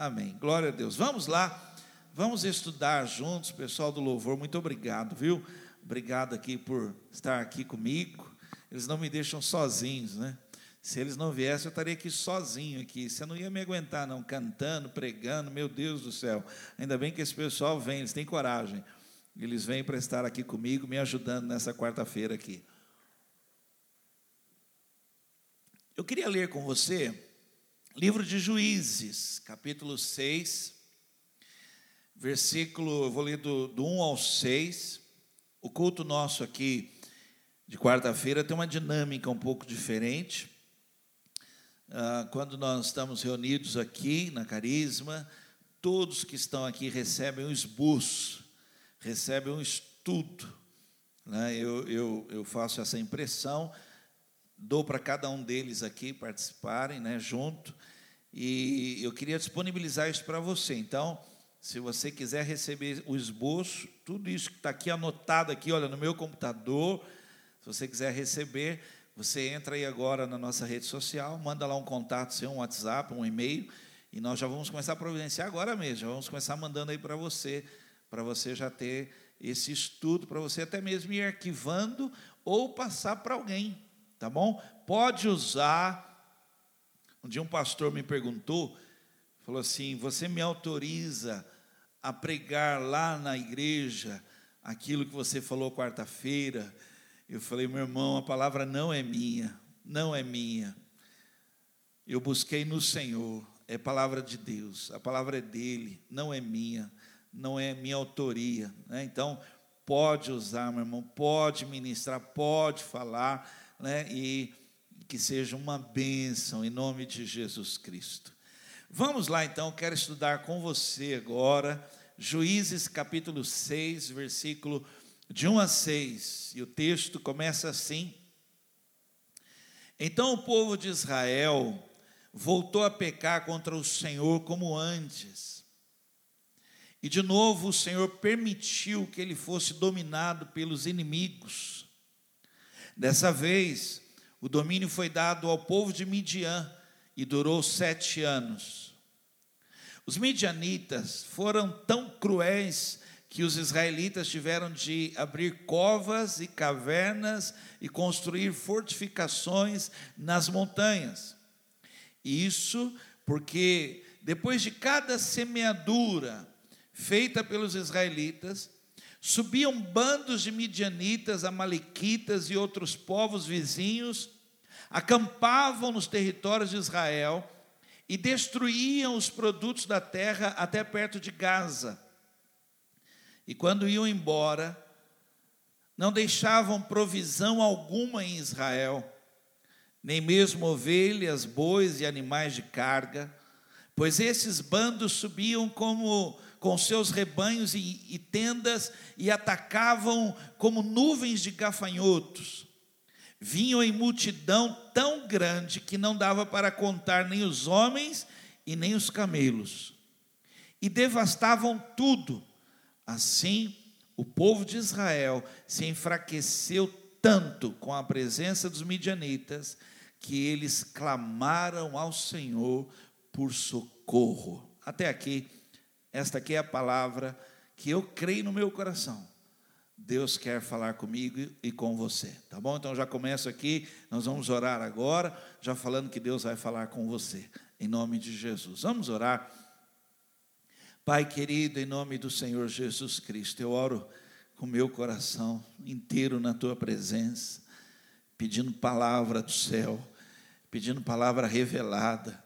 Amém. Glória a Deus. Vamos lá, vamos estudar juntos, pessoal do louvor. Muito obrigado, viu? Obrigado aqui por estar aqui comigo. Eles não me deixam sozinhos, né? Se eles não viessem, eu estaria aqui sozinho aqui. Você não ia me aguentar, não, cantando, pregando, meu Deus do céu. Ainda bem que esse pessoal vem, eles têm coragem. Eles vêm para estar aqui comigo, me ajudando nessa quarta-feira aqui. Eu queria ler com você livro de Juízes, capítulo 6, versículo, eu vou ler do, do 1 ao 6. O culto nosso aqui de quarta-feira tem uma dinâmica um pouco diferente. Ah, quando nós estamos reunidos aqui na Carisma, todos que estão aqui recebem um esboço, recebem um estudo. Né? Eu, eu, eu faço essa impressão, dou para cada um deles aqui participarem né, junto, e eu queria disponibilizar isso para você. Então, se você quiser receber o esboço, tudo isso que está aqui anotado aqui, olha, no meu computador, se você quiser receber, você entra aí agora na nossa rede social, manda lá um contato seu, um WhatsApp, um e-mail, e nós já vamos começar a providenciar agora mesmo, já vamos começar mandando aí para você, para você já ter esse estudo, para você até mesmo ir arquivando ou passar para alguém, tá bom? Pode usar. Um dia um pastor me perguntou, falou assim: Você me autoriza a pregar lá na igreja aquilo que você falou quarta-feira? Eu falei, meu irmão, a palavra não é minha, não é minha. Eu busquei no Senhor, é palavra de Deus, a palavra é dele, não é minha, não é minha autoria. Né? Então, pode usar, meu irmão, pode ministrar, pode falar, né? e que seja uma bênção em nome de Jesus Cristo. Vamos lá então, quero estudar com você agora, Juízes capítulo 6, versículo de 1 a 6, e o texto começa assim: Então o povo de Israel voltou a pecar contra o Senhor como antes. E de novo o Senhor permitiu que ele fosse dominado pelos inimigos. Dessa vez, o domínio foi dado ao povo de Midian e durou sete anos. Os midianitas foram tão cruéis que os israelitas tiveram de abrir covas e cavernas e construir fortificações nas montanhas. Isso porque depois de cada semeadura feita pelos israelitas, subiam bandos de midianitas, amalequitas e outros povos vizinhos, acampavam nos territórios de Israel e destruíam os produtos da terra até perto de Gaza. E quando iam embora, não deixavam provisão alguma em Israel, nem mesmo ovelhas, bois e animais de carga, pois esses bandos subiam como com seus rebanhos e, e tendas e atacavam como nuvens de gafanhotos. Vinham em multidão tão grande que não dava para contar nem os homens e nem os camelos. E devastavam tudo Assim, o povo de Israel se enfraqueceu tanto com a presença dos midianitas que eles clamaram ao Senhor por socorro. Até aqui, esta aqui é a palavra que eu creio no meu coração. Deus quer falar comigo e com você, tá bom? Então já começo aqui, nós vamos orar agora, já falando que Deus vai falar com você, em nome de Jesus. Vamos orar. Pai querido, em nome do Senhor Jesus Cristo, eu oro com meu coração inteiro na tua presença, pedindo palavra do céu, pedindo palavra revelada,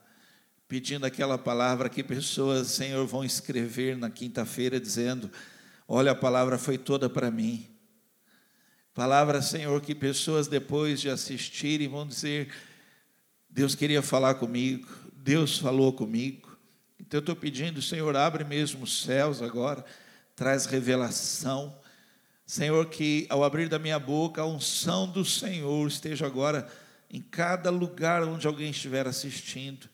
pedindo aquela palavra que pessoas, Senhor, vão escrever na quinta-feira dizendo: Olha, a palavra foi toda para mim. Palavra, Senhor, que pessoas depois de assistirem vão dizer: Deus queria falar comigo, Deus falou comigo. Então eu estou pedindo, Senhor, abre mesmo os céus agora, traz revelação. Senhor, que ao abrir da minha boca, a unção do Senhor esteja agora em cada lugar onde alguém estiver assistindo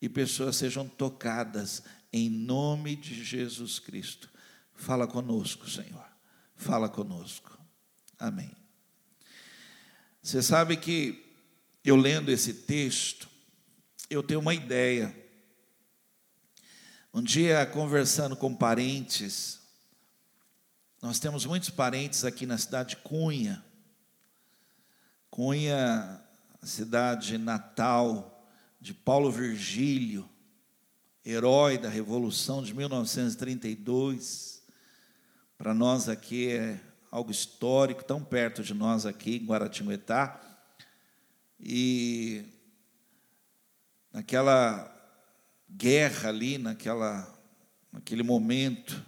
e pessoas sejam tocadas em nome de Jesus Cristo. Fala conosco, Senhor. Fala conosco. Amém. Você sabe que eu lendo esse texto, eu tenho uma ideia Um dia, conversando com parentes, nós temos muitos parentes aqui na cidade de Cunha. Cunha, cidade natal de Paulo Virgílio, herói da Revolução de 1932. Para nós aqui é algo histórico, tão perto de nós aqui em Guaratinguetá. E naquela guerra ali, naquela, naquele momento,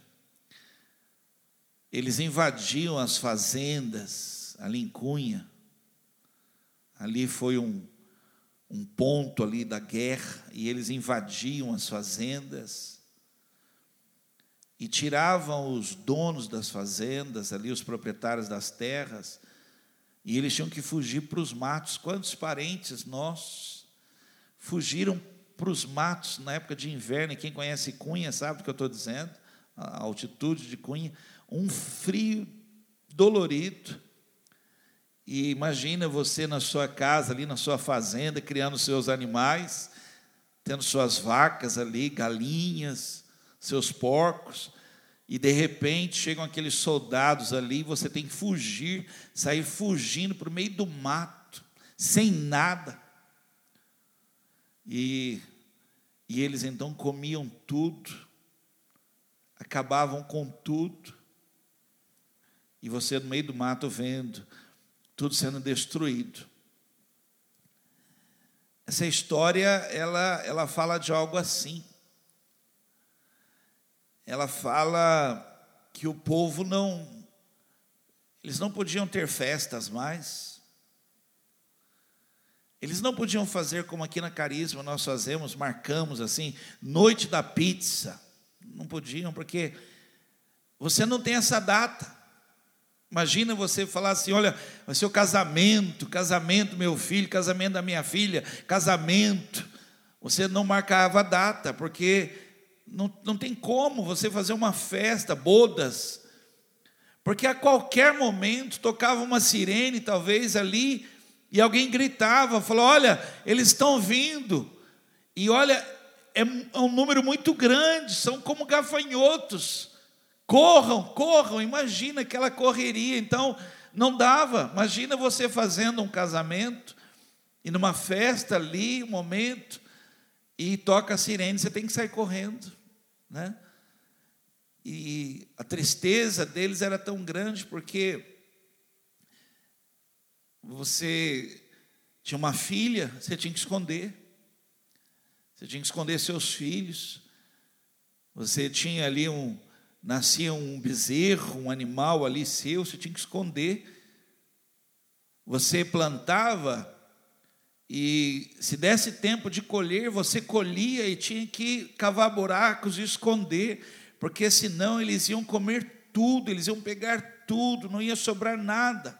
eles invadiam as fazendas ali em Cunha. Ali foi um, um ponto ali da guerra e eles invadiam as fazendas e tiravam os donos das fazendas, ali os proprietários das terras, e eles tinham que fugir para os matos. Quantos parentes nossos fugiram para os matos na época de inverno, e quem conhece Cunha sabe o que eu estou dizendo, a altitude de Cunha, um frio dolorido. E imagina você na sua casa, ali na sua fazenda, criando seus animais, tendo suas vacas ali, galinhas, seus porcos, e de repente chegam aqueles soldados ali, você tem que fugir, sair fugindo para o meio do mato, sem nada. E, e eles então comiam tudo, acabavam com tudo, e você no meio do mato vendo tudo sendo destruído. Essa história, ela, ela fala de algo assim. Ela fala que o povo não, eles não podiam ter festas mais, eles não podiam fazer como aqui na Carisma nós fazemos, marcamos assim, noite da pizza. Não podiam, porque você não tem essa data. Imagina você falar assim: olha, o casamento, casamento meu filho, casamento da minha filha, casamento. Você não marcava a data, porque não, não tem como você fazer uma festa, bodas, porque a qualquer momento tocava uma sirene, talvez ali, e alguém gritava, falou: Olha, eles estão vindo. E olha, é, é um número muito grande, são como gafanhotos. Corram, corram. Imagina aquela correria. Então, não dava. Imagina você fazendo um casamento e numa festa ali, um momento, e toca a sirene, você tem que sair correndo, né? E a tristeza deles era tão grande porque você tinha uma filha, você tinha que esconder. Você tinha que esconder seus filhos. Você tinha ali um nascia um bezerro, um animal ali seu, você tinha que esconder. Você plantava e se desse tempo de colher, você colhia e tinha que cavar buracos e esconder, porque senão eles iam comer tudo, eles iam pegar tudo, não ia sobrar nada.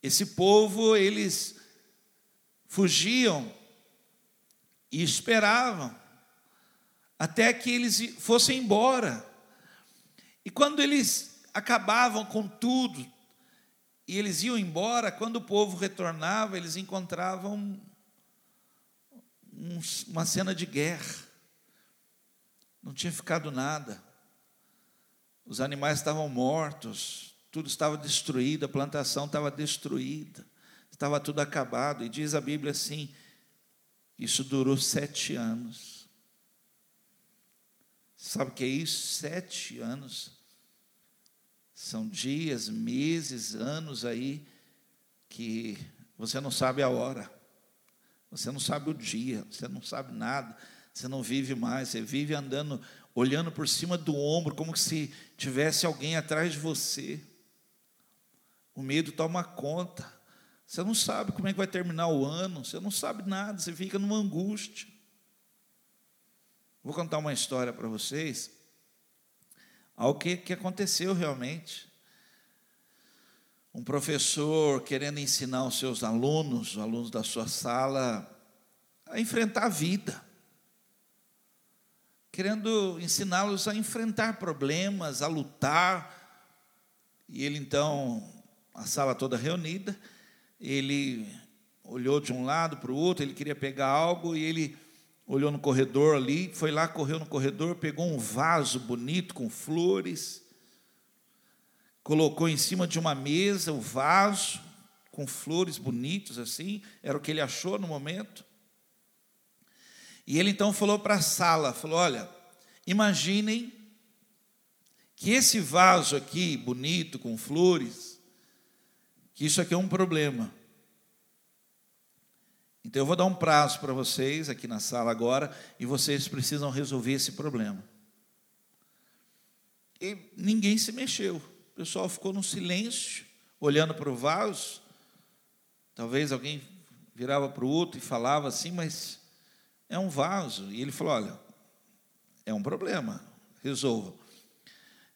Esse povo, eles fugiam e esperavam até que eles fossem embora. E quando eles acabavam com tudo e eles iam embora, quando o povo retornava, eles encontravam uma cena de guerra. Não tinha ficado nada. Os animais estavam mortos, tudo estava destruído, a plantação estava destruída, estava tudo acabado. E diz a Bíblia assim: isso durou sete anos. Sabe o que é isso? Sete anos. São dias, meses, anos aí que você não sabe a hora, você não sabe o dia, você não sabe nada, você não vive mais, você vive andando, olhando por cima do ombro, como se tivesse alguém atrás de você. O medo toma conta. Você não sabe como é que vai terminar o ano, você não sabe nada, você fica numa angústia. Vou contar uma história para vocês, algo que, que aconteceu realmente. Um professor querendo ensinar os seus alunos, os alunos da sua sala, a enfrentar a vida, querendo ensiná-los a enfrentar problemas, a lutar. E ele então a sala toda reunida. Ele olhou de um lado para o outro, ele queria pegar algo e ele olhou no corredor ali, foi lá, correu no corredor, pegou um vaso bonito com flores, colocou em cima de uma mesa o vaso com flores bonitos assim, era o que ele achou no momento. E ele então falou para a sala, falou: "Olha, imaginem que esse vaso aqui bonito com flores, que isso aqui é um problema. Então eu vou dar um prazo para vocês aqui na sala agora e vocês precisam resolver esse problema. E ninguém se mexeu. O pessoal ficou no silêncio, olhando para o vaso. Talvez alguém virava para o outro e falava assim, mas é um vaso. E ele falou: olha, é um problema, resolva.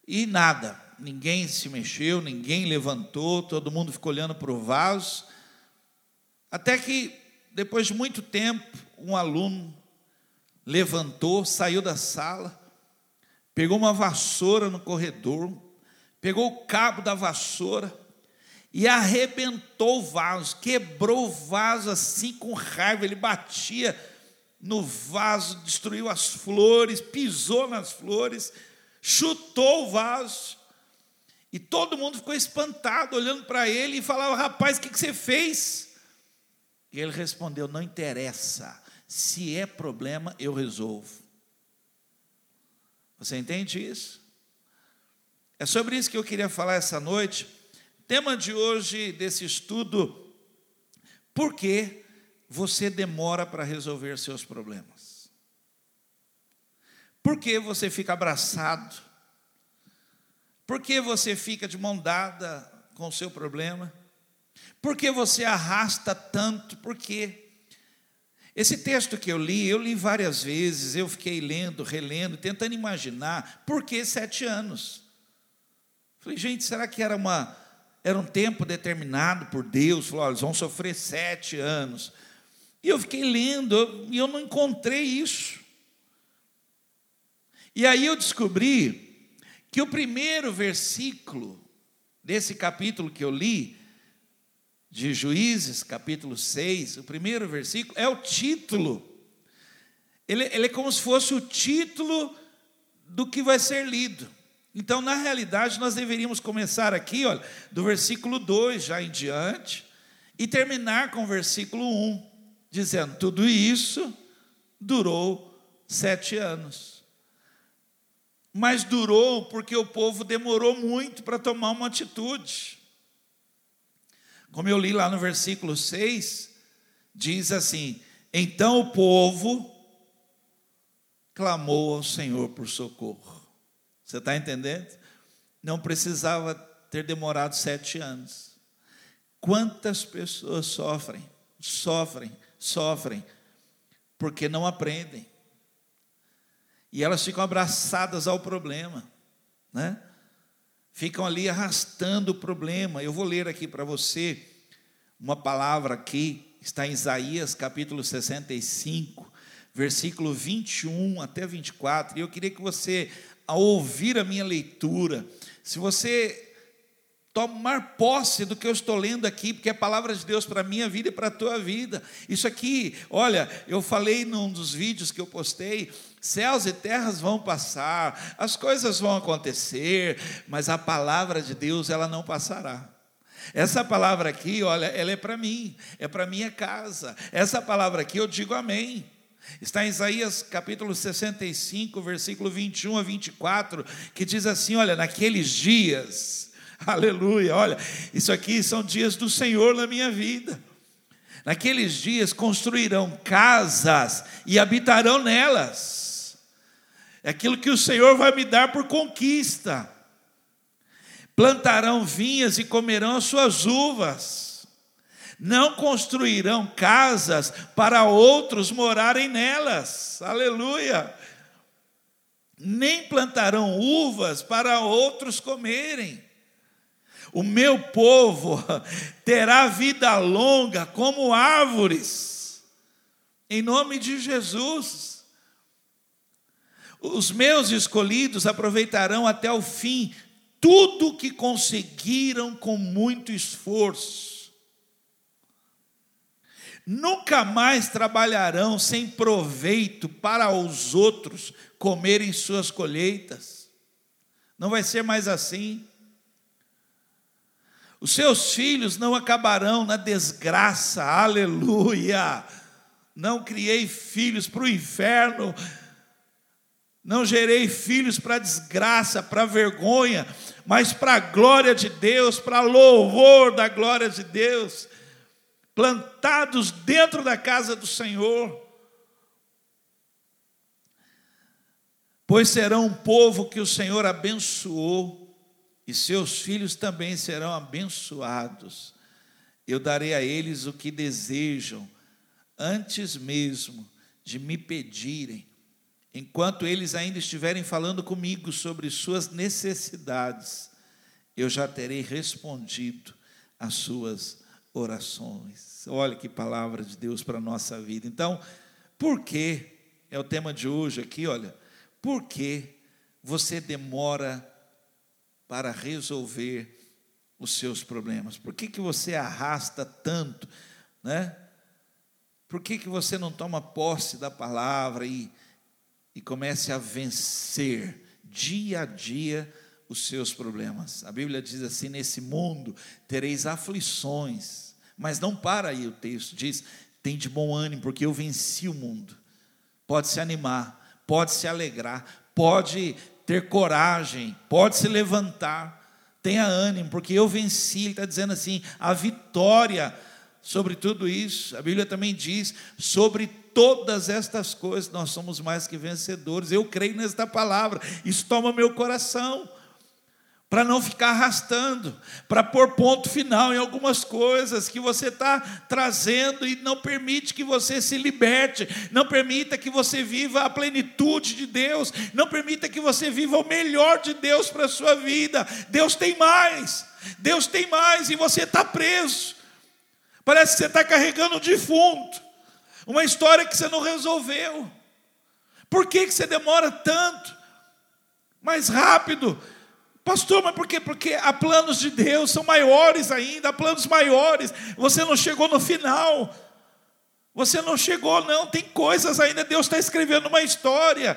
E nada, ninguém se mexeu, ninguém levantou, todo mundo ficou olhando para o vaso. Até que depois de muito tempo, um aluno levantou, saiu da sala, pegou uma vassoura no corredor, pegou o cabo da vassoura e arrebentou o vaso, quebrou o vaso assim com raiva, ele batia no vaso, destruiu as flores, pisou nas flores, chutou o vaso. E todo mundo ficou espantado, olhando para ele e falava: Rapaz, o que, que você fez? E ele respondeu: Não interessa, se é problema, eu resolvo. Você entende isso? É sobre isso que eu queria falar essa noite. Tema de hoje desse estudo: Por que você demora para resolver seus problemas? Por que você fica abraçado? Por que você fica de mão dada com o seu problema? Por que você arrasta tanto? Por quê? Esse texto que eu li, eu li várias vezes, eu fiquei lendo, relendo, tentando imaginar por que sete anos. Falei, gente, será que era, uma, era um tempo determinado por Deus? Falou, eles vão sofrer sete anos. E eu fiquei lendo e eu não encontrei isso. E aí eu descobri que o primeiro versículo desse capítulo que eu li de Juízes, capítulo 6, o primeiro versículo, é o título. Ele, ele é como se fosse o título do que vai ser lido. Então, na realidade, nós deveríamos começar aqui, olha, do versículo 2 já em diante, e terminar com o versículo 1, dizendo: tudo isso durou sete anos. Mas durou porque o povo demorou muito para tomar uma atitude. Como eu li lá no versículo 6, diz assim: Então o povo clamou ao Senhor por socorro. Você está entendendo? Não precisava ter demorado sete anos. Quantas pessoas sofrem, sofrem, sofrem, porque não aprendem. E elas ficam abraçadas ao problema, né? Ficam ali arrastando o problema. Eu vou ler aqui para você uma palavra aqui, está em Isaías capítulo 65, versículo 21 até 24. E eu queria que você, ao ouvir a minha leitura, se você tomar posse do que eu estou lendo aqui, porque é a palavra de Deus para a minha vida e para a tua vida. Isso aqui, olha, eu falei num dos vídeos que eu postei, céus e terras vão passar, as coisas vão acontecer, mas a palavra de Deus ela não passará. Essa palavra aqui, olha, ela é para mim, é para minha casa. Essa palavra aqui eu digo amém. Está em Isaías capítulo 65, versículo 21 a 24, que diz assim: Olha, naqueles dias, Aleluia. Olha, isso aqui são dias do Senhor na minha vida. Naqueles dias construirão casas e habitarão nelas. É aquilo que o Senhor vai me dar por conquista. Plantarão vinhas e comerão as suas uvas. Não construirão casas para outros morarem nelas. Aleluia. Nem plantarão uvas para outros comerem o meu povo terá vida longa como árvores, em nome de Jesus. Os meus escolhidos aproveitarão até o fim tudo que conseguiram com muito esforço. nunca mais trabalharão sem proveito para os outros comerem suas colheitas. Não vai ser mais assim. Os seus filhos não acabarão na desgraça, aleluia. Não criei filhos para o inferno, não gerei filhos para desgraça, para vergonha, mas para a glória de Deus, para louvor da glória de Deus, plantados dentro da casa do Senhor. Pois serão um povo que o Senhor abençoou e seus filhos também serão abençoados. Eu darei a eles o que desejam, antes mesmo de me pedirem, enquanto eles ainda estiverem falando comigo sobre suas necessidades, eu já terei respondido às suas orações. Olha que palavra de Deus para a nossa vida. Então, por que, é o tema de hoje aqui, olha, por que você demora para resolver os seus problemas? Por que, que você arrasta tanto, né? Por que, que você não toma posse da palavra e, e comece a vencer dia a dia os seus problemas? A Bíblia diz assim: nesse mundo tereis aflições, mas não para aí o texto, diz: tem de bom ânimo, porque eu venci o mundo. Pode se animar, pode se alegrar, pode ter coragem, pode se levantar, tenha ânimo, porque eu venci. Ele está dizendo assim: a vitória sobre tudo isso. A Bíblia também diz: sobre todas estas coisas nós somos mais que vencedores. Eu creio nesta palavra, isso toma meu coração para não ficar arrastando, para pôr ponto final em algumas coisas que você está trazendo e não permite que você se liberte, não permita que você viva a plenitude de Deus, não permita que você viva o melhor de Deus para a sua vida. Deus tem mais, Deus tem mais e você está preso. Parece que você está carregando um defunto, uma história que você não resolveu. Por que, que você demora tanto? Mais rápido, Pastor, mas por quê? Porque há planos de Deus, são maiores ainda, há planos maiores. Você não chegou no final. Você não chegou, não. Tem coisas ainda. Deus está escrevendo uma história.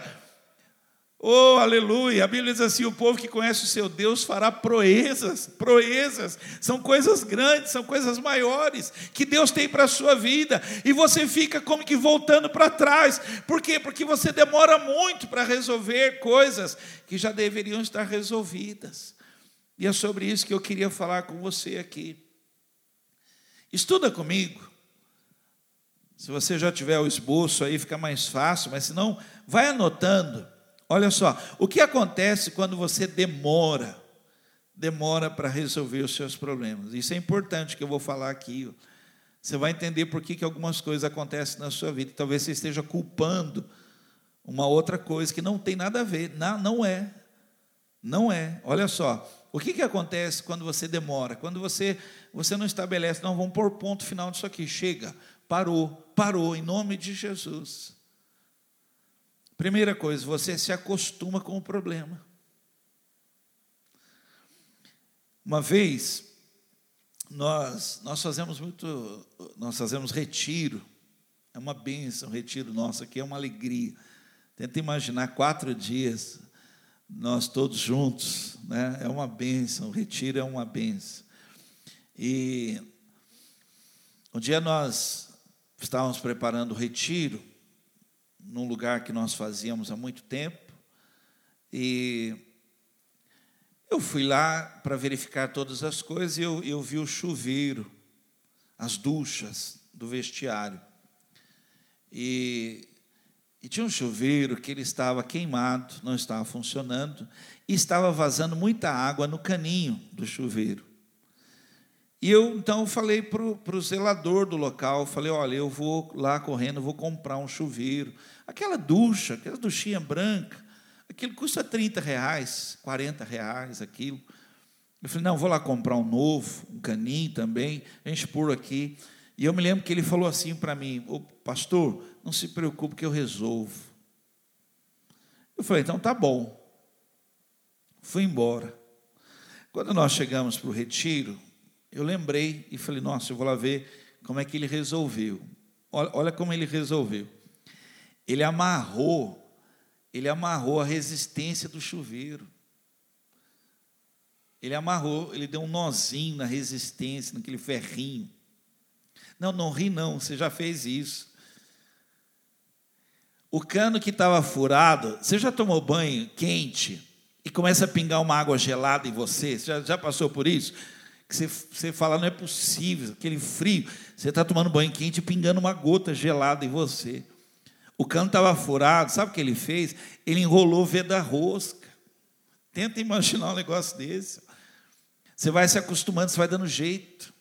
Oh, aleluia! A Bíblia diz assim: o povo que conhece o seu Deus fará proezas, proezas, são coisas grandes, são coisas maiores que Deus tem para a sua vida, e você fica como que voltando para trás, por quê? Porque você demora muito para resolver coisas que já deveriam estar resolvidas, e é sobre isso que eu queria falar com você aqui. Estuda comigo, se você já tiver o esboço aí, fica mais fácil, mas se não, vai anotando. Olha só, o que acontece quando você demora, demora para resolver os seus problemas? Isso é importante que eu vou falar aqui. Você vai entender por que, que algumas coisas acontecem na sua vida. Talvez você esteja culpando uma outra coisa que não tem nada a ver. Não, não é. Não é. Olha só. O que, que acontece quando você demora? Quando você, você não estabelece, não, vamos pôr ponto final disso aqui. Chega, parou, parou, em nome de Jesus. Primeira coisa, você se acostuma com o problema. Uma vez, nós, nós fazemos muito, nós fazemos retiro, é uma bênção, retiro nosso aqui, é uma alegria. Tenta imaginar quatro dias, nós todos juntos, né? é uma bênção, retiro é uma bênção. E um dia nós estávamos preparando o retiro, num lugar que nós fazíamos há muito tempo. E eu fui lá para verificar todas as coisas e eu, eu vi o chuveiro, as duchas do vestiário. E, e tinha um chuveiro que ele estava queimado, não estava funcionando, e estava vazando muita água no caninho do chuveiro. E eu então falei para o zelador do local, falei, olha, eu vou lá correndo, vou comprar um chuveiro. Aquela ducha, aquela duchinha branca, aquilo custa 30 reais, 40 reais aquilo. Eu falei, não, vou lá comprar um novo, um caninho também, a gente pôr aqui. E eu me lembro que ele falou assim para mim, ô pastor, não se preocupe que eu resolvo. Eu falei, então tá bom. Fui embora. Quando nós chegamos para o retiro, eu lembrei e falei, nossa, eu vou lá ver como é que ele resolveu. Olha, olha como ele resolveu. Ele amarrou, ele amarrou a resistência do chuveiro. Ele amarrou, ele deu um nozinho na resistência, naquele ferrinho. Não, não ri não, você já fez isso. O cano que estava furado, você já tomou banho quente e começa a pingar uma água gelada em você? Você já, já passou por isso? Que você, você fala, não é possível, aquele frio. Você está tomando banho quente e pingando uma gota gelada em você. O cano estava furado, sabe o que ele fez? Ele enrolou o da rosca. Tenta imaginar um negócio desse. Você vai se acostumando, você vai dando jeito.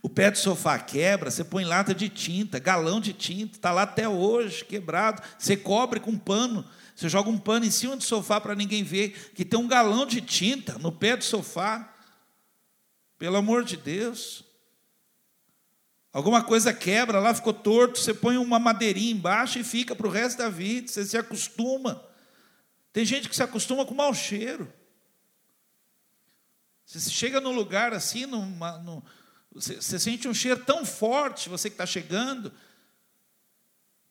O pé do sofá quebra, você põe lata de tinta, galão de tinta, está lá até hoje, quebrado. Você cobre com pano, você joga um pano em cima do sofá para ninguém ver que tem um galão de tinta no pé do sofá. Pelo amor de Deus. Alguma coisa quebra lá, ficou torto, você põe uma madeirinha embaixo e fica para o resto da vida, você se acostuma. Tem gente que se acostuma com mau cheiro. Você chega num lugar assim, numa, num, você, você, sente um cheiro tão forte, você que está chegando.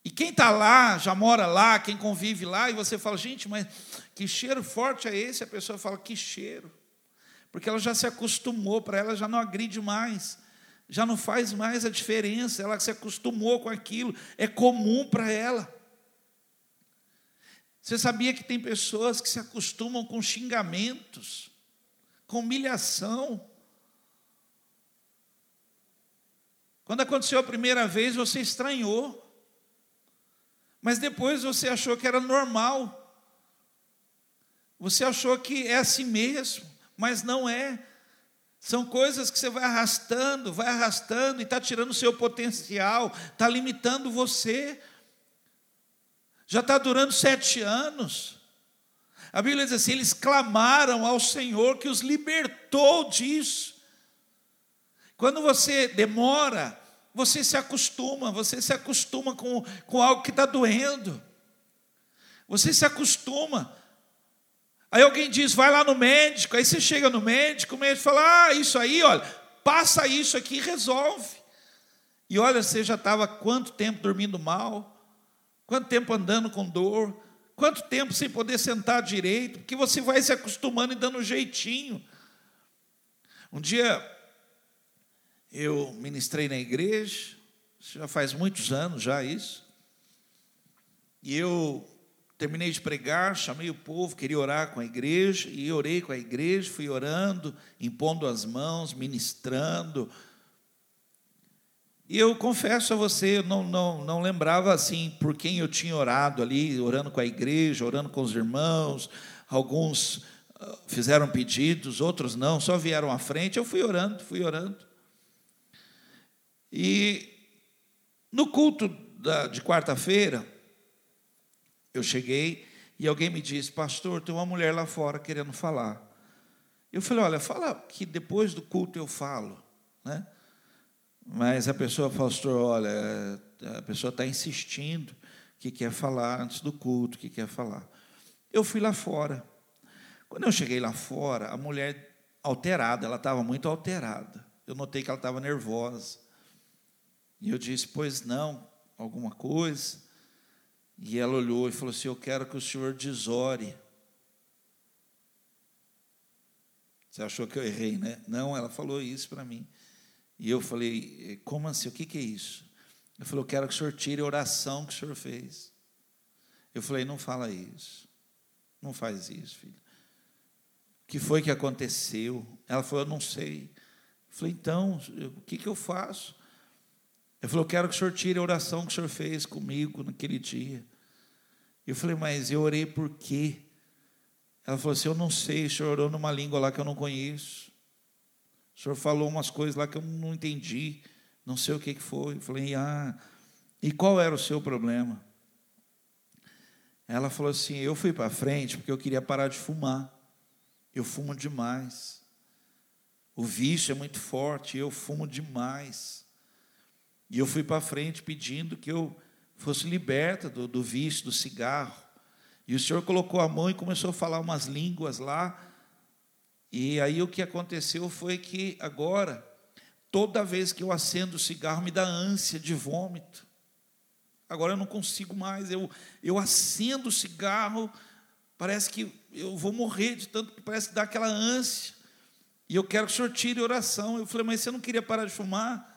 E quem está lá, já mora lá, quem convive lá, e você fala, gente, mas que cheiro forte é esse? A pessoa fala, que cheiro. Porque ela já se acostumou, para ela já não agride mais, já não faz mais a diferença, ela se acostumou com aquilo, é comum para ela. Você sabia que tem pessoas que se acostumam com xingamentos? com humilhação. Quando aconteceu a primeira vez, você estranhou, mas depois você achou que era normal. Você achou que é assim mesmo, mas não é. São coisas que você vai arrastando, vai arrastando e está tirando o seu potencial, está limitando você. Já está durando sete anos. A Bíblia diz assim: eles clamaram ao Senhor que os libertou disso. Quando você demora, você se acostuma, você se acostuma com, com algo que está doendo. Você se acostuma. Aí alguém diz, vai lá no médico, aí você chega no médico, o médico fala, ah, isso aí, olha, passa isso aqui e resolve. E olha, você já estava quanto tempo dormindo mal, quanto tempo andando com dor, Quanto tempo sem poder sentar direito? Porque você vai se acostumando e dando um jeitinho. Um dia eu ministrei na igreja, já faz muitos anos já isso. E eu terminei de pregar, chamei o povo, queria orar com a igreja, e orei com a igreja, fui orando, impondo as mãos, ministrando, e eu confesso a você, eu não, não, não lembrava assim por quem eu tinha orado ali, orando com a igreja, orando com os irmãos. Alguns ah, fizeram pedidos, outros não, só vieram à frente. Eu fui orando, fui orando. E no culto da, de quarta-feira, eu cheguei e alguém me disse: Pastor, tem uma mulher lá fora querendo falar. Eu falei: Olha, fala que depois do culto eu falo. Né? Mas a pessoa, pastor, olha, a pessoa está insistindo que quer falar antes do culto, que quer falar. Eu fui lá fora. Quando eu cheguei lá fora, a mulher alterada, ela estava muito alterada. Eu notei que ela estava nervosa. E eu disse, pois não, alguma coisa. E ela olhou e falou assim: Eu quero que o senhor desore. Você achou que eu errei, né? Não, ela falou isso para mim. E eu falei, eh, como assim? O que, que é isso? Ele falou, eu quero que o senhor tire a oração que o senhor fez. Eu falei, não fala isso. Não faz isso, filho. O que foi que aconteceu? Ela falou, eu não sei. Eu falei, então, o que, que eu faço? Ele falou, eu quero que o senhor tire a oração que o senhor fez comigo naquele dia. Eu falei, mas eu orei por quê? Ela falou assim, eu não sei, o senhor orou numa língua lá que eu não conheço. O senhor falou umas coisas lá que eu não entendi, não sei o que foi. Eu falei, ah, e qual era o seu problema? Ela falou assim: eu fui para frente porque eu queria parar de fumar. Eu fumo demais. O vício é muito forte, eu fumo demais. E eu fui para frente pedindo que eu fosse liberta do, do vício do cigarro. E o Senhor colocou a mão e começou a falar umas línguas lá. E aí o que aconteceu foi que agora toda vez que eu acendo o cigarro me dá ânsia de vômito. Agora eu não consigo mais. Eu, eu acendo o cigarro, parece que eu vou morrer de tanto que parece que dá aquela ânsia. E eu quero que o senhor tire oração. Eu falei, mas você não queria parar de fumar?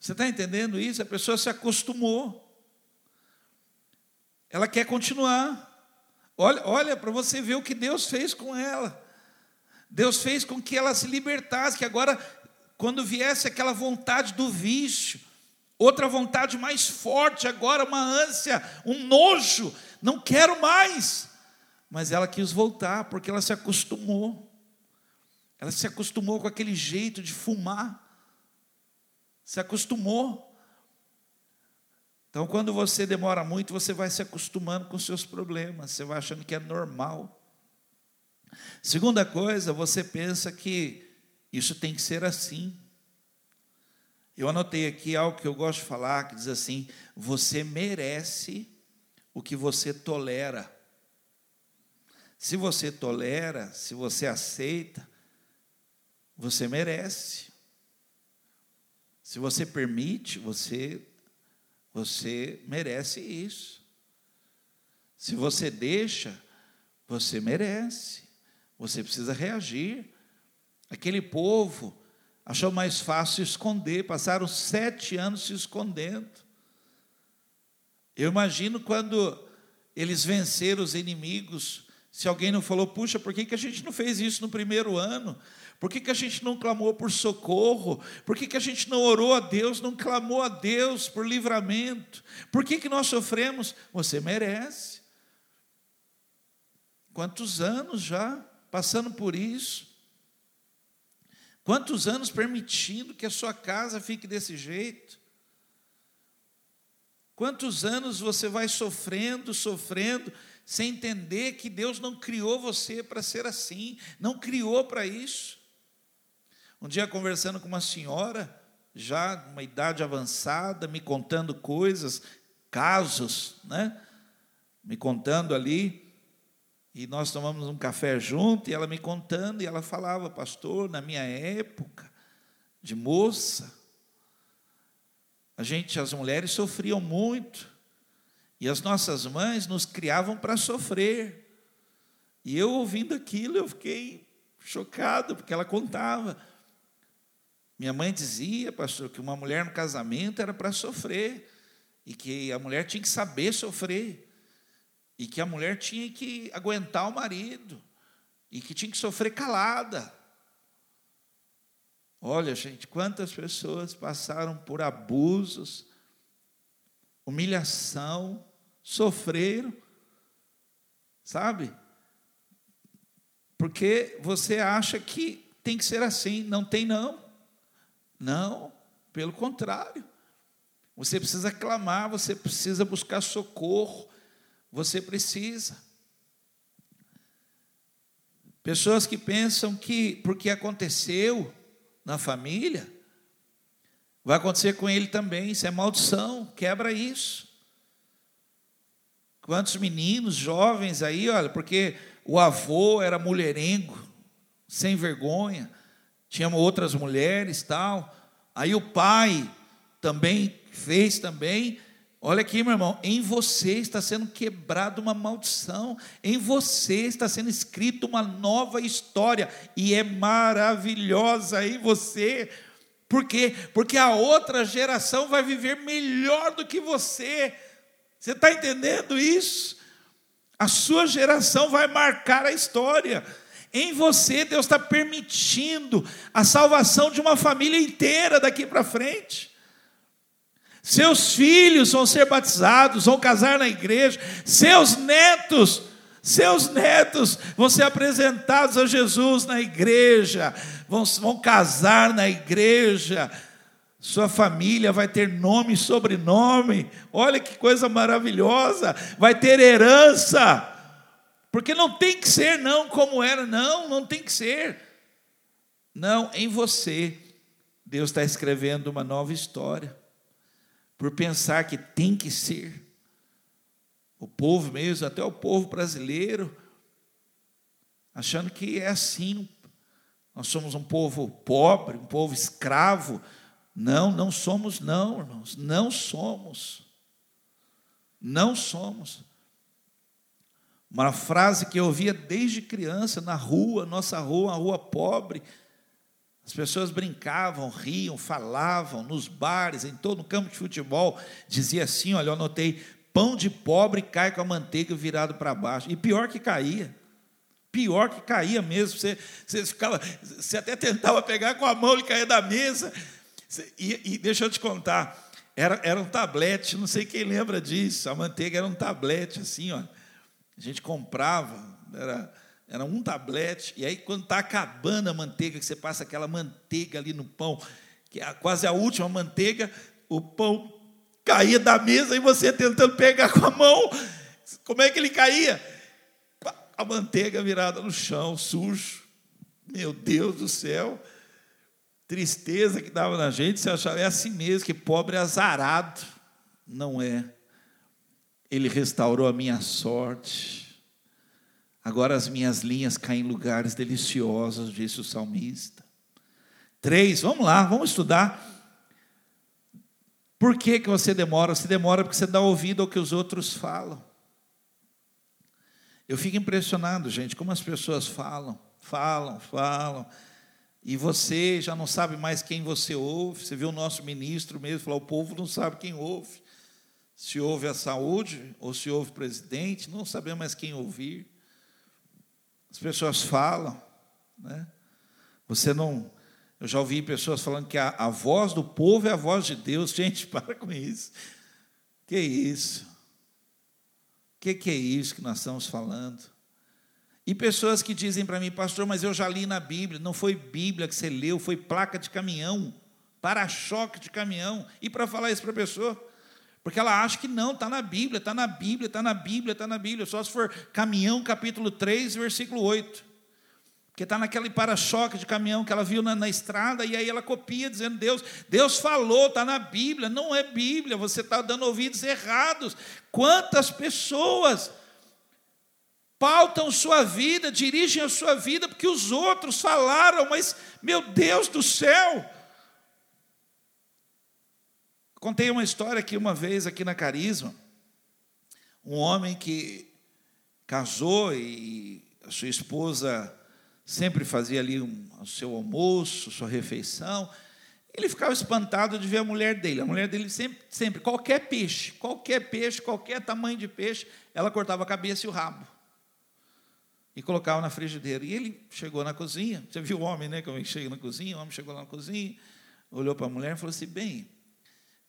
Você está entendendo isso? A pessoa se acostumou. Ela quer continuar. Olha, olha para você ver o que Deus fez com ela. Deus fez com que ela se libertasse, que agora, quando viesse aquela vontade do vício, outra vontade mais forte, agora uma ânsia, um nojo, não quero mais. Mas ela quis voltar, porque ela se acostumou. Ela se acostumou com aquele jeito de fumar. Se acostumou. Então, quando você demora muito, você vai se acostumando com seus problemas, você vai achando que é normal. Segunda coisa, você pensa que isso tem que ser assim. Eu anotei aqui algo que eu gosto de falar, que diz assim: você merece o que você tolera. Se você tolera, se você aceita, você merece. Se você permite, você você merece isso. Se você deixa, você merece. Você precisa reagir. Aquele povo achou mais fácil esconder, passaram sete anos se escondendo. Eu imagino quando eles venceram os inimigos, se alguém não falou, puxa, por que, que a gente não fez isso no primeiro ano? Por que, que a gente não clamou por socorro? Por que, que a gente não orou a Deus, não clamou a Deus por livramento? Por que, que nós sofremos? Você merece. Quantos anos já passando por isso? Quantos anos permitindo que a sua casa fique desse jeito? Quantos anos você vai sofrendo, sofrendo, sem entender que Deus não criou você para ser assim, não criou para isso? Um dia, conversando com uma senhora, já uma idade avançada, me contando coisas, casos, né? Me contando ali, e nós tomamos um café junto, e ela me contando, e ela falava, pastor, na minha época de moça, a gente, as mulheres sofriam muito, e as nossas mães nos criavam para sofrer. E eu ouvindo aquilo, eu fiquei chocado, porque ela contava. Minha mãe dizia, pastor, que uma mulher no casamento era para sofrer, e que a mulher tinha que saber sofrer e que a mulher tinha que aguentar o marido, e que tinha que sofrer calada. Olha, gente, quantas pessoas passaram por abusos, humilhação, sofreram, sabe? Porque você acha que tem que ser assim, não tem não. Não, pelo contrário. Você precisa clamar, você precisa buscar socorro, você precisa. Pessoas que pensam que porque aconteceu na família, vai acontecer com ele também, isso é maldição, quebra isso. Quantos meninos, jovens aí, olha, porque o avô era mulherengo, sem vergonha, tinha outras mulheres tal, aí o pai também fez também, Olha aqui, meu irmão, em você está sendo quebrada uma maldição, em você está sendo escrita uma nova história, e é maravilhosa em você. Por quê? Porque a outra geração vai viver melhor do que você. Você está entendendo isso? A sua geração vai marcar a história. Em você, Deus está permitindo a salvação de uma família inteira daqui para frente. Seus filhos vão ser batizados, vão casar na igreja, seus netos, seus netos vão ser apresentados a Jesus na igreja, vão, vão casar na igreja, sua família vai ter nome e sobrenome, olha que coisa maravilhosa, vai ter herança, porque não tem que ser não como era, não, não tem que ser, não, em você, Deus está escrevendo uma nova história por pensar que tem que ser. O povo mesmo, até o povo brasileiro, achando que é assim, Nós somos um povo pobre, um povo escravo. Não, não somos, não, irmãos, não somos. Não somos. Uma frase que eu ouvia desde criança na rua, nossa rua, uma rua pobre. As pessoas brincavam, riam, falavam nos bares, em todo o campo de futebol. Dizia assim: olha, eu anotei: pão de pobre cai com a manteiga virado para baixo. E pior que caía. Pior que caía mesmo. Você, você, ficava, você até tentava pegar com a mão e caía da mesa. E, e deixa eu te contar. Era, era um tablete, não sei quem lembra disso. A manteiga era um tablete, assim, ó. A gente comprava, era, era um tablete, e aí quando está acabando a manteiga, que você passa aquela manteiga ali no pão, que é quase a última manteiga, o pão caía da mesa e você tentando pegar com a mão. Como é que ele caía? A manteiga virada no chão, sujo. Meu Deus do céu. Tristeza que dava na gente, você achava, é assim mesmo, que pobre é azarado. Não é. Ele restaurou a minha sorte. Agora as minhas linhas caem em lugares deliciosos, disse o salmista. Três, vamos lá, vamos estudar. Por que, que você demora? Você demora porque você dá ouvido ao que os outros falam. Eu fico impressionado, gente, como as pessoas falam, falam, falam, e você já não sabe mais quem você ouve. Você viu o nosso ministro mesmo falar: o povo não sabe quem ouve se houve a saúde ou se houve presidente, não sabemos mais quem ouvir. As pessoas falam, né? Você não. Eu já ouvi pessoas falando que a, a voz do povo é a voz de Deus. Gente, para com isso. Que isso? Que que é isso que nós estamos falando? E pessoas que dizem para mim, pastor, mas eu já li na Bíblia. Não foi Bíblia que você leu, foi placa de caminhão, para-choque de caminhão. E para falar isso para a pessoa? Porque ela acha que não, está na Bíblia, está na Bíblia, está na Bíblia, está na Bíblia. Só se for caminhão, capítulo 3, versículo 8. Porque está naquele para-choque de caminhão que ela viu na, na, estrada, e aí ela copia, dizendo: Deus, Deus falou, está na Bíblia. Não é Bíblia, você está dando ouvidos errados. Quantas pessoas pautam sua vida, dirigem a sua vida, porque os outros falaram, mas, meu Deus do céu, Contei uma história aqui uma vez, aqui na Carisma, um homem que casou e a sua esposa sempre fazia ali um, o seu almoço, sua refeição. Ele ficava espantado de ver a mulher dele. A mulher dele sempre, sempre, qualquer peixe, qualquer peixe, qualquer tamanho de peixe, ela cortava a cabeça e o rabo. E colocava na frigideira. E ele chegou na cozinha, você viu o homem, né? Como ele chega na cozinha, o homem chegou lá na cozinha, olhou para a mulher e falou assim: bem,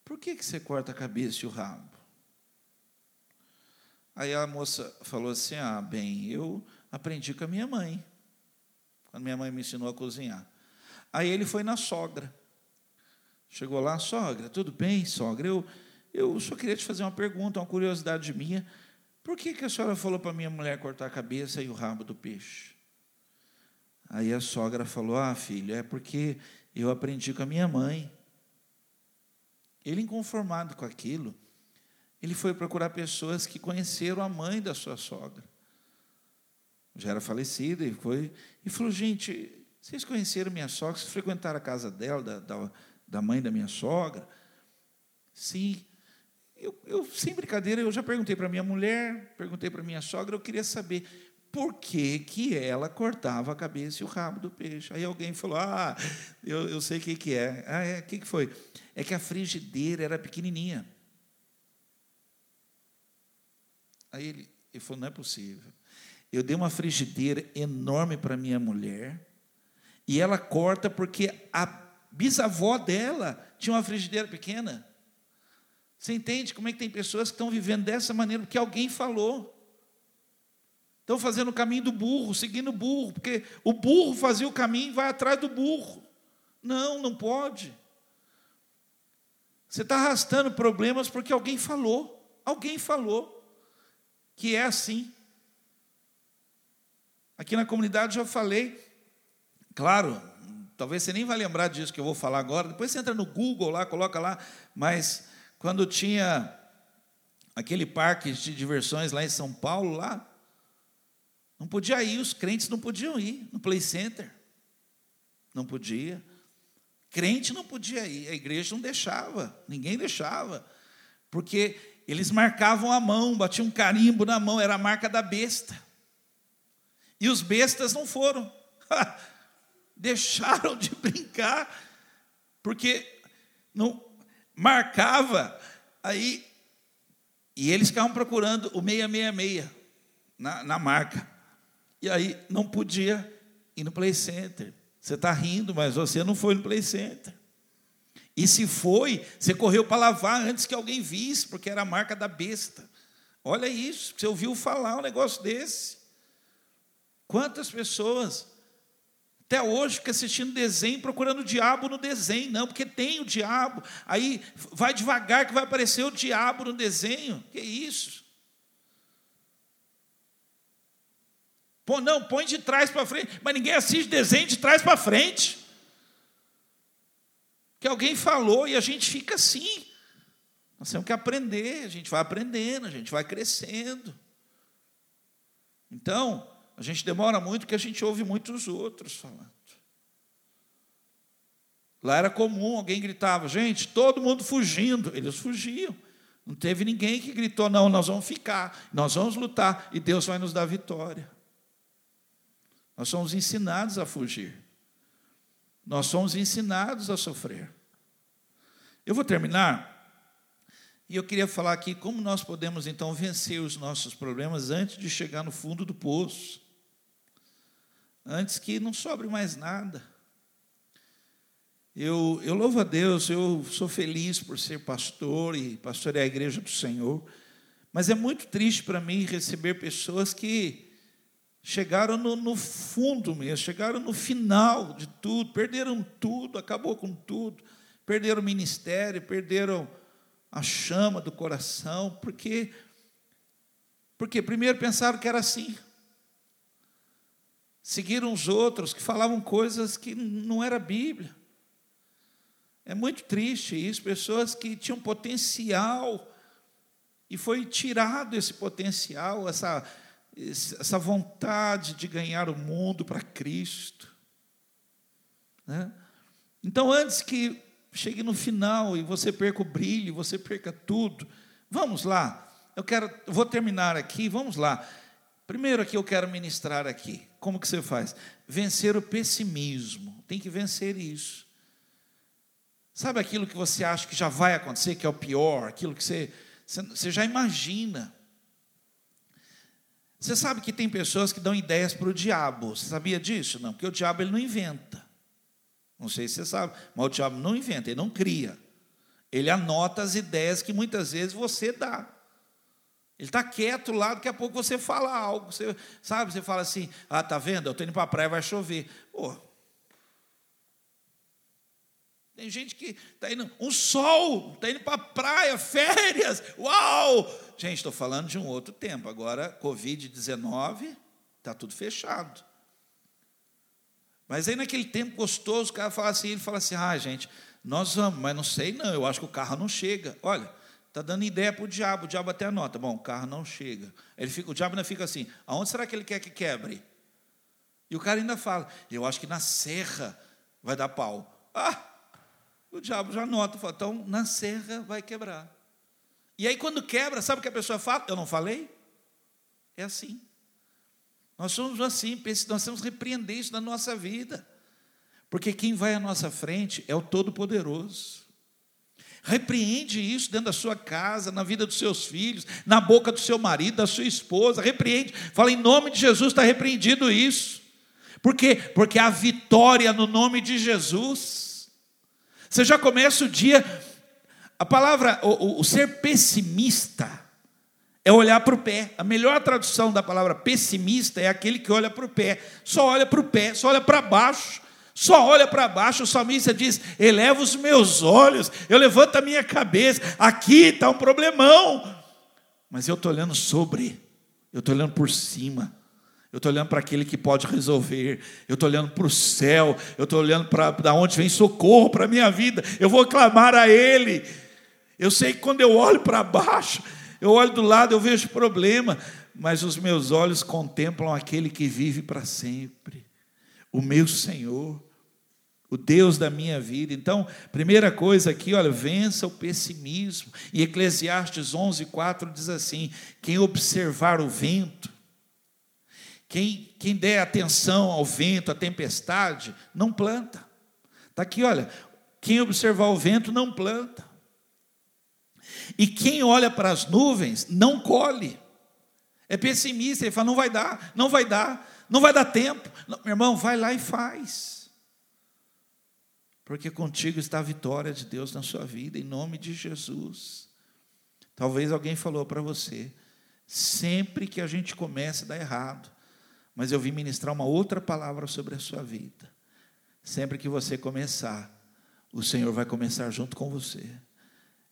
por que, que você corta a cabeça e o rabo? Aí a moça falou assim: Ah, bem, eu aprendi com a minha mãe, quando minha mãe me ensinou a cozinhar. Aí ele foi na sogra. Chegou lá, sogra, tudo bem, sogra? Eu, eu só queria te fazer uma pergunta, uma curiosidade minha. Por que, que a senhora falou para minha mulher cortar a cabeça e o rabo do peixe? Aí a sogra falou: Ah, filho, é porque eu aprendi com a minha mãe. Ele, inconformado com aquilo, ele foi procurar pessoas que conheceram a mãe da sua sogra. Já era falecida, e foi e falou: Gente, vocês conheceram minha sogra? Vocês frequentaram a casa dela, da, da, da mãe da minha sogra? Sim. Eu, eu, sem brincadeira, eu já perguntei para minha mulher, perguntei para minha sogra, eu queria saber por que, que ela cortava a cabeça e o rabo do peixe. Aí alguém falou: Ah, eu, eu sei o que, que é. Ah, é, o que, que foi? É que a frigideira era pequenininha. Aí ele, ele falou: Não é possível. Eu dei uma frigideira enorme para minha mulher, e ela corta porque a bisavó dela tinha uma frigideira pequena. Você entende como é que tem pessoas que estão vivendo dessa maneira porque alguém falou? Estão fazendo o caminho do burro, seguindo o burro, porque o burro fazia o caminho e vai atrás do burro. Não, não pode. Você está arrastando problemas porque alguém falou. Alguém falou que é assim. Aqui na comunidade já falei. Claro, talvez você nem vai lembrar disso que eu vou falar agora. Depois você entra no Google lá, coloca lá. Mas quando tinha aquele parque de diversões lá em São Paulo, lá, não podia ir, os crentes não podiam ir no Play Center. Não podia. Crente não podia ir, a igreja não deixava, ninguém deixava, porque eles marcavam a mão, batiam um carimbo na mão, era a marca da besta. E os bestas não foram, deixaram de brincar, porque não marcava, aí, e eles ficavam procurando o 666 na, na marca, e aí não podia ir no play center. Você está rindo, mas você não foi no play center. E se foi, você correu para lavar antes que alguém visse, porque era a marca da besta. Olha isso, você ouviu falar um negócio desse. Quantas pessoas até hoje ficam assistindo desenho, procurando o diabo no desenho, não, porque tem o diabo. Aí vai devagar que vai aparecer o diabo no desenho. Que isso? Pô, não, põe de trás para frente, mas ninguém assiste desenho de trás para frente. Que alguém falou e a gente fica assim. Nós temos que aprender, a gente vai aprendendo, a gente vai crescendo. Então, a gente demora muito porque a gente ouve muitos outros falando. Lá era comum, alguém gritava, gente, todo mundo fugindo. Eles fugiam. Não teve ninguém que gritou, não, nós vamos ficar, nós vamos lutar e Deus vai nos dar vitória. Nós somos ensinados a fugir. Nós somos ensinados a sofrer. Eu vou terminar. E eu queria falar aqui como nós podemos então vencer os nossos problemas antes de chegar no fundo do poço. Antes que não sobre mais nada. Eu, eu louvo a Deus, eu sou feliz por ser pastor e pastorear a igreja do Senhor, mas é muito triste para mim receber pessoas que chegaram no, no, fundo mesmo, chegaram no final de tudo, perderam tudo, acabou com tudo, perderam o ministério, perderam a chama do coração, porque porque primeiro pensaram que era assim. Seguiram os outros que falavam coisas que não era Bíblia. É muito triste isso, pessoas que tinham potencial e foi tirado esse potencial, essa essa vontade de ganhar o mundo para Cristo. Né? Então, antes que chegue no final e você perca o brilho, você perca tudo, vamos lá. Eu quero, vou terminar aqui, vamos lá. Primeiro aqui eu quero ministrar aqui. Como que você faz? Vencer o pessimismo. Tem que vencer isso. Sabe aquilo que você acha que já vai acontecer, que é o pior, aquilo que você, você já imagina. Você sabe que tem pessoas que dão ideias para o diabo. Você sabia disso? Não, porque o diabo ele não inventa. Não sei se você sabe, mas o diabo não inventa, ele não cria. Ele anota as ideias que muitas vezes você dá. Ele está quieto lá, daqui a pouco você fala algo. Você, sabe, você fala assim: ah, tá vendo? Eu estou indo para a praia, vai chover. Pô, tem gente que está indo, um sol, está indo para a praia, férias, uau! Gente, estou falando de um outro tempo. Agora, Covid-19, está tudo fechado. Mas aí naquele tempo gostoso, o cara fala assim, ele fala assim, ah, gente, nós vamos, mas não sei não, eu acho que o carro não chega. Olha, está dando ideia para o diabo, o diabo até anota, bom, o carro não chega. Ele fica, o diabo ainda fica assim, aonde será que ele quer que quebre? E o cara ainda fala, eu acho que na serra vai dar pau. Ah, o diabo já nota, fala, então na serra vai quebrar. E aí quando quebra, sabe o que a pessoa fala? Eu não falei? É assim. Nós somos assim, nós temos que repreender isso na nossa vida. Porque quem vai à nossa frente é o Todo-Poderoso. Repreende isso dentro da sua casa, na vida dos seus filhos, na boca do seu marido, da sua esposa. Repreende. Fala em nome de Jesus, está repreendido isso. Por quê? Porque a vitória no nome de Jesus. Você já começa o dia. A palavra, o, o, o ser pessimista, é olhar para o pé. A melhor tradução da palavra pessimista é aquele que olha para o pé, só olha para o pé, só olha para baixo, só olha para baixo. O salmista diz: eleva os meus olhos, eu levanto a minha cabeça, aqui está um problemão, mas eu estou olhando sobre, eu estou olhando por cima. Eu estou olhando para aquele que pode resolver. Eu estou olhando para o céu. Eu estou olhando para onde vem socorro para a minha vida. Eu vou clamar a Ele. Eu sei que quando eu olho para baixo, eu olho do lado, eu vejo problema. Mas os meus olhos contemplam aquele que vive para sempre. O meu Senhor. o Deus da minha vida. Então, primeira coisa aqui, olha, vença o pessimismo. E Eclesiastes 11, 4 diz assim: quem observar o vento, quem, quem der atenção ao vento, à tempestade, não planta. Está aqui, olha, quem observar o vento não planta. E quem olha para as nuvens não colhe. É pessimista, ele fala: não vai dar, não vai dar, não vai dar tempo. Não, meu irmão, vai lá e faz porque contigo está a vitória de Deus na sua vida, em nome de Jesus. Talvez alguém falou para você, sempre que a gente começa dá errado, mas eu vim ministrar uma outra palavra sobre a sua vida. Sempre que você começar, o Senhor vai começar junto com você,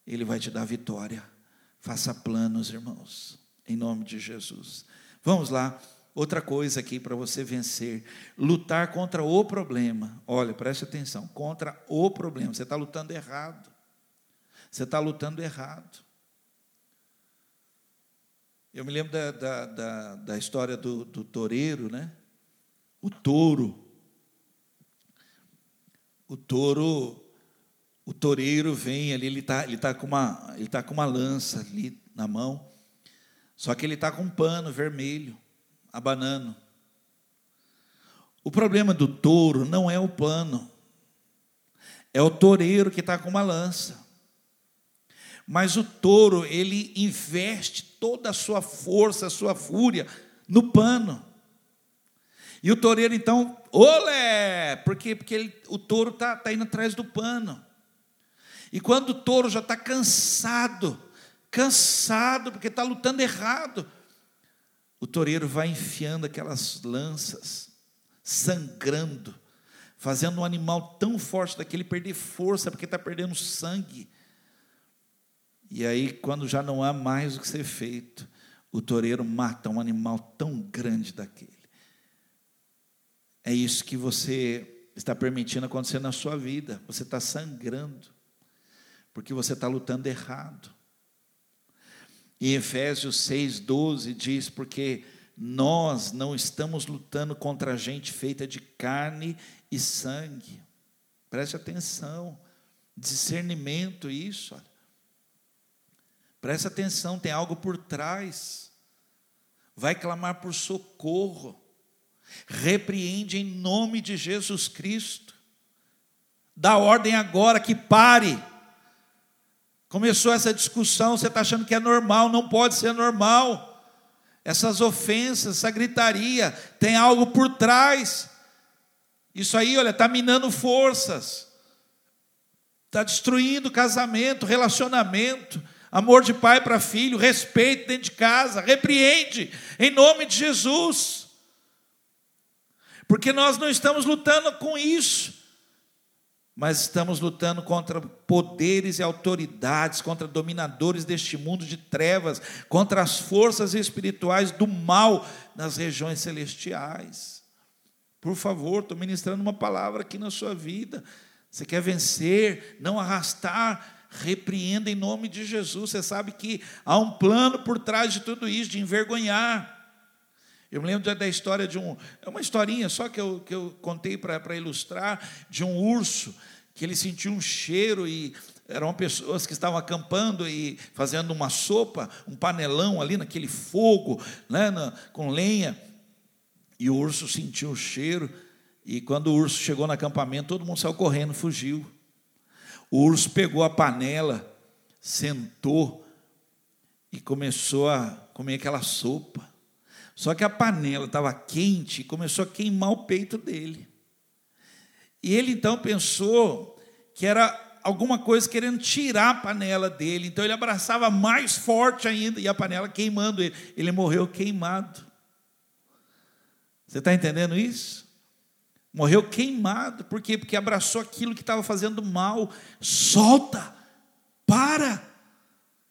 Ele vai te dar vitória. Faça planos, irmãos, em nome de Jesus. Vamos lá. Outra coisa aqui para você vencer: lutar contra o problema. Olha, preste atenção: contra o problema. Você está lutando errado. Você está lutando errado. Eu me lembro da, da, da, da história do, do toureiro, né? O touro. O touro, o toureiro vem ali, ele está ele tá com, uma, ele tá com uma lança ali na mão, só que ele está com um pano vermelho abanando. O problema do touro não é o pano, é o toureiro que está com uma lança. Mas o touro, ele investe toda a sua força, a sua fúria no pano. E o toureiro, então, olé! Por quê? Porque ele, o touro está tá indo atrás do pano. E quando o touro já está cansado, cansado, porque está lutando errado, o toureiro vai enfiando aquelas lanças, sangrando, fazendo um animal tão forte daquele perder força, porque está perdendo sangue. E aí, quando já não há mais o que ser feito, o toureiro mata um animal tão grande daquele. É isso que você está permitindo acontecer na sua vida. Você está sangrando, porque você está lutando errado. E Efésios 6,12 diz: Porque nós não estamos lutando contra gente feita de carne e sangue. Preste atenção, discernimento, isso. Olha. Preste atenção, tem algo por trás. Vai clamar por socorro. Repreende em nome de Jesus Cristo. Dá ordem agora que pare Começou essa discussão, você está achando que é normal, não pode ser normal. Essas ofensas, essa gritaria, tem algo por trás. Isso aí, olha, está minando forças, está destruindo casamento, relacionamento, amor de pai para filho, respeito dentro de casa, repreende, em nome de Jesus. Porque nós não estamos lutando com isso mas estamos lutando contra poderes e autoridades, contra dominadores deste mundo de trevas, contra as forças espirituais do mal nas regiões celestiais. Por favor, estou ministrando uma palavra aqui na sua vida. Você quer vencer, não arrastar, repreenda em nome de Jesus. Você sabe que há um plano por trás de tudo isso, de envergonhar. Eu me lembro da história de um. É uma historinha só que eu, que eu contei para ilustrar, de um urso, que ele sentiu um cheiro e eram pessoas que estavam acampando e fazendo uma sopa, um panelão ali naquele fogo, né, na, com lenha. E o urso sentiu o cheiro. E quando o urso chegou no acampamento, todo mundo saiu correndo, fugiu. O urso pegou a panela, sentou e começou a comer aquela sopa. Só que a panela estava quente e começou a queimar o peito dele. E ele então pensou que era alguma coisa querendo tirar a panela dele. Então ele abraçava mais forte ainda e a panela queimando ele. Ele morreu queimado. Você está entendendo isso? Morreu queimado. Por quê? Porque abraçou aquilo que estava fazendo mal. Solta! Para!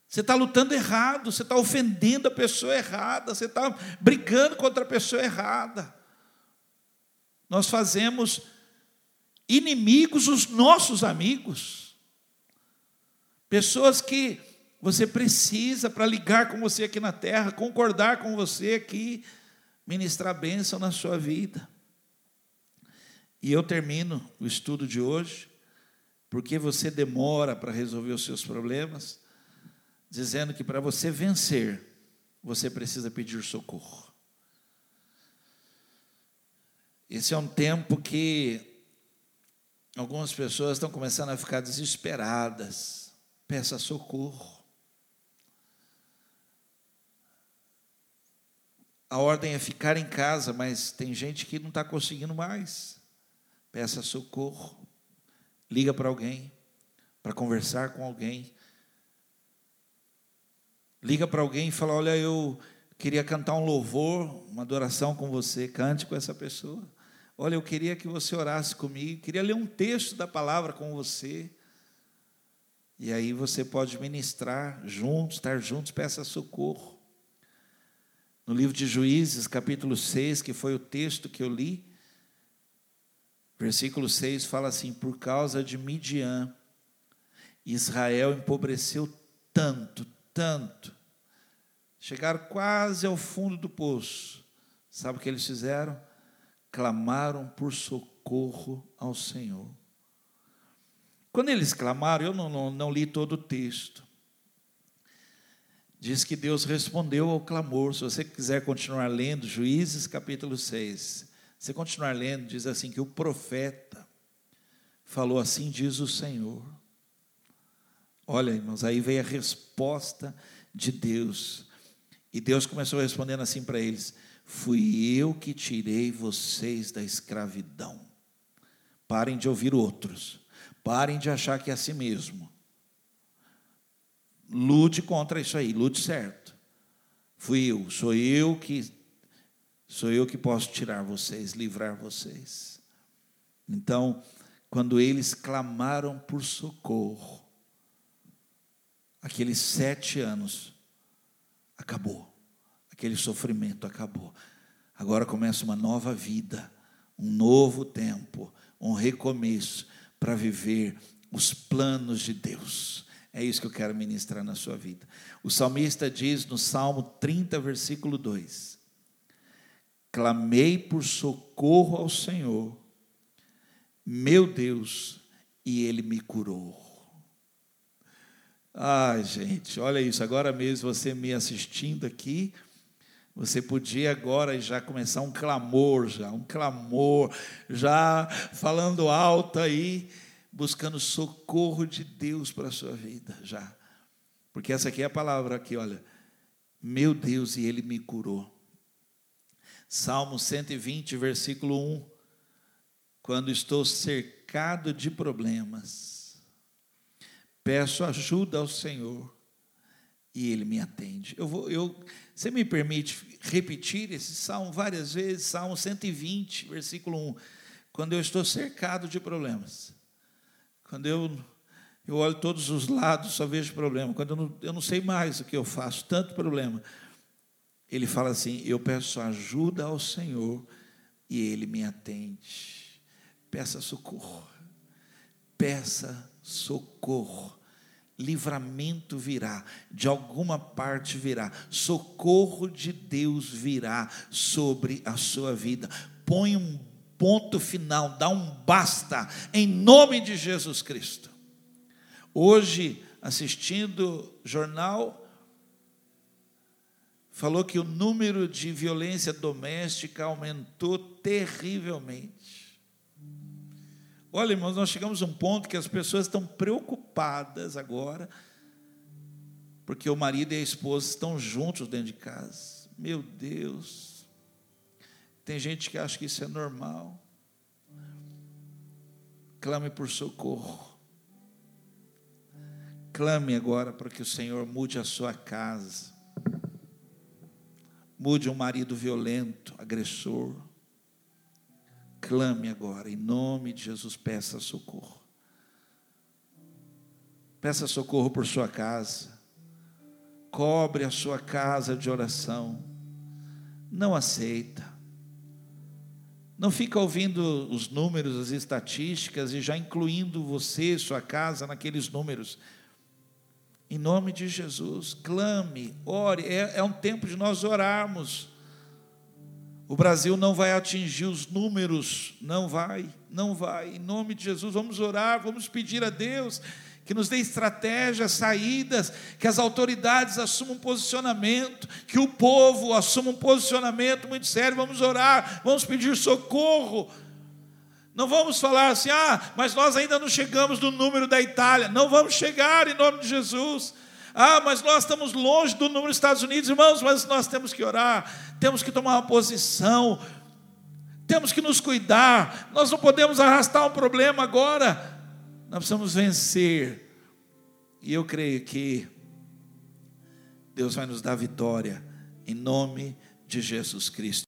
Você está lutando errado, você está ofendendo a pessoa errada, você está brigando contra a pessoa errada. Nós fazemos inimigos os nossos amigos, pessoas que você precisa para ligar com você aqui na terra, concordar com você aqui, ministrar bênção na sua vida. E eu termino o estudo de hoje, porque você demora para resolver os seus problemas, dizendo que para você vencer, você precisa pedir socorro. Esse é um tempo que algumas pessoas estão começando a ficar desesperadas. Peça socorro. A ordem é ficar em casa, mas tem gente que não está conseguindo mais. Peça socorro. Liga para alguém, para conversar com alguém. Liga para alguém e fala: Olha, eu queria cantar um louvor, uma adoração com você. Cante com essa pessoa. Olha, eu queria que você orasse comigo. Queria ler um texto da palavra com você. E aí você pode ministrar juntos, estar juntos, peça socorro. No livro de Juízes, capítulo 6, que foi o texto que eu li, versículo 6 fala assim: Por causa de Midian, Israel empobreceu tanto, tanto, chegaram quase ao fundo do poço. Sabe o que eles fizeram? Clamaram por socorro ao Senhor. Quando eles clamaram, eu não, não, não li todo o texto, Diz que Deus respondeu ao clamor. Se você quiser continuar lendo, Juízes capítulo 6, você continuar lendo, diz assim: que o profeta falou assim, diz o Senhor. Olha, irmãos, aí veio a resposta de Deus. E Deus começou respondendo assim para eles: Fui eu que tirei vocês da escravidão. Parem de ouvir outros. Parem de achar que é assim mesmo. Lute contra isso aí, lute certo. Fui eu, sou eu que sou eu que posso tirar vocês, livrar vocês. Então, quando eles clamaram por socorro, aqueles sete anos acabou, aquele sofrimento acabou. Agora começa uma nova vida, um novo tempo, um recomeço para viver os planos de Deus. É isso que eu quero ministrar na sua vida. O salmista diz no Salmo 30, versículo 2: Clamei por socorro ao Senhor, meu Deus, e ele me curou. Ai, gente, olha isso, agora mesmo você me assistindo aqui, você podia agora já começar um clamor, já, um clamor, já falando alto aí buscando socorro de Deus para a sua vida, já. Porque essa aqui é a palavra aqui, olha. Meu Deus, e Ele me curou. Salmo 120, versículo 1. Quando estou cercado de problemas, peço ajuda ao Senhor e Ele me atende. Eu vou, eu, você me permite repetir esse salmo várias vezes? Salmo 120, versículo 1. Quando eu estou cercado de problemas, quando eu, eu olho todos os lados, só vejo problema. Quando eu não, eu não sei mais o que eu faço, tanto problema. Ele fala assim: Eu peço ajuda ao Senhor e Ele me atende. Peça socorro. Peça socorro. Livramento virá, de alguma parte virá, socorro de Deus virá sobre a sua vida. Põe um ponto final, dá um basta, em nome de Jesus Cristo. Hoje, assistindo jornal, falou que o número de violência doméstica aumentou terrivelmente. Olha, irmãos, nós chegamos a um ponto que as pessoas estão preocupadas agora, porque o marido e a esposa estão juntos dentro de casa. Meu Deus, tem gente que acha que isso é normal. Clame por socorro. Clame agora para que o Senhor mude a sua casa. Mude um marido violento, agressor. Clame agora, em nome de Jesus, peça socorro. Peça socorro por sua casa. Cobre a sua casa de oração. Não aceita. Não fica ouvindo os números, as estatísticas e já incluindo você, sua casa, naqueles números. Em nome de Jesus, clame, ore. É, é um tempo de nós orarmos. O Brasil não vai atingir os números, não vai, não vai. Em nome de Jesus, vamos orar, vamos pedir a Deus que nos dê estratégias, saídas, que as autoridades assumam um posicionamento, que o povo assuma um posicionamento muito sério. Vamos orar, vamos pedir socorro. Não vamos falar assim, ah, mas nós ainda não chegamos no número da Itália. Não vamos chegar em nome de Jesus. Ah, mas nós estamos longe do número dos Estados Unidos, irmãos, mas nós temos que orar, temos que tomar uma posição, temos que nos cuidar, nós não podemos arrastar um problema agora, nós precisamos vencer. E eu creio que Deus vai nos dar vitória, em nome de Jesus Cristo.